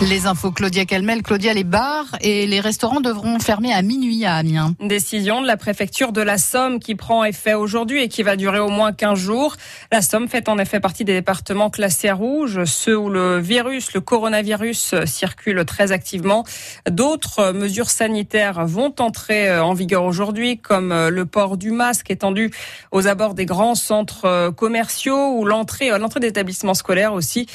Les infos Claudia Calmel, Claudia, les bars et les restaurants devront fermer à minuit à Amiens. Décision de la préfecture de la Somme qui prend effet aujourd'hui et qui va durer au moins 15 jours. La Somme fait en effet partie des départements classés rouges, ceux où le virus, le coronavirus circule très activement. D'autres mesures sanitaires vont entrer en vigueur aujourd'hui comme le port du masque étendu aux abords des grands centres commerciaux ou l'entrée, l'entrée d'établissements scolaires aussi,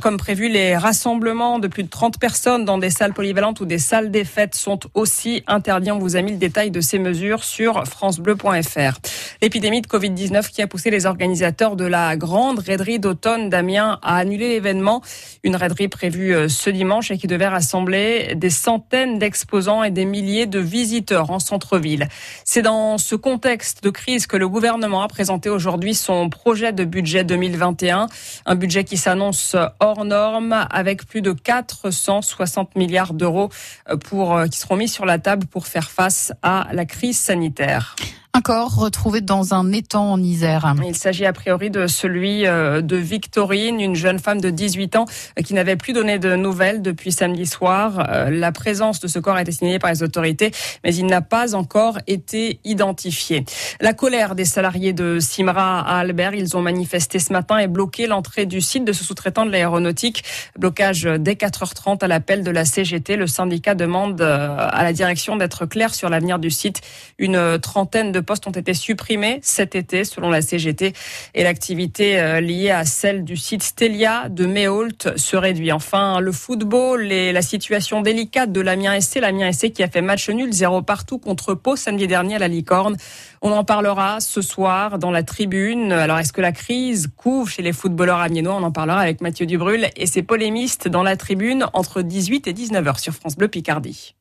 comme prévu les rassemblements de plus de 30 personnes dans des salles polyvalentes ou des salles des fêtes sont aussi interdites. On vous a mis le détail de ces mesures sur francebleu.fr. L'épidémie de Covid-19 qui a poussé les organisateurs de la grande raiderie d'automne d'Amiens à annuler l'événement. Une raiderie prévue euh, ce dimanche et qui devait rassembler des centaines d'exposants et des milliers de visiteurs en centre-ville. C'est dans ce contexte de crise que le gouvernement a présenté aujourd'hui son projet de budget 2021. Un budget qui s'annonce hors norme avec plus de 4 460 milliards d'euros euh, pour euh, qui seront mis sur la table pour faire face à la crise sanitaire. Un corps retrouvé dans un étang en Isère. Il s'agit a priori de celui euh, de Victorine, une jeune femme de 18 ans euh, qui n'avait plus donné de nouvelles depuis samedi soir. Euh, la présence de ce corps a été signalée par les autorités, mais il n'a pas encore été identifié. La colère des salariés de Simra à Albert, ils ont manifesté ce matin et bloqué l'entrée du site de ce sous-traitant de l'aéronautique. Blocage dès 4h30 à l'appel de la CGT. Le syndicat demande à la direction d'être clair sur l'avenir du site. Une trentaine de postes ont été supprimés cet été, selon la CGT, et l'activité euh, liée à celle du site Stelia de Méholt se réduit. Enfin, le football et la situation délicate de l'Amiens SC, l'Amiens SC qui a fait match nul, zéro partout contre Pau samedi dernier à la Licorne. On en parlera ce soir dans la tribune. Alors, est-ce que la crise couvre chez les footballeurs amiénois? On en parlera avec Mathieu Dubrul et ses polémistes dans la tribune entre 18 et 19 h sur France Bleu Picardie.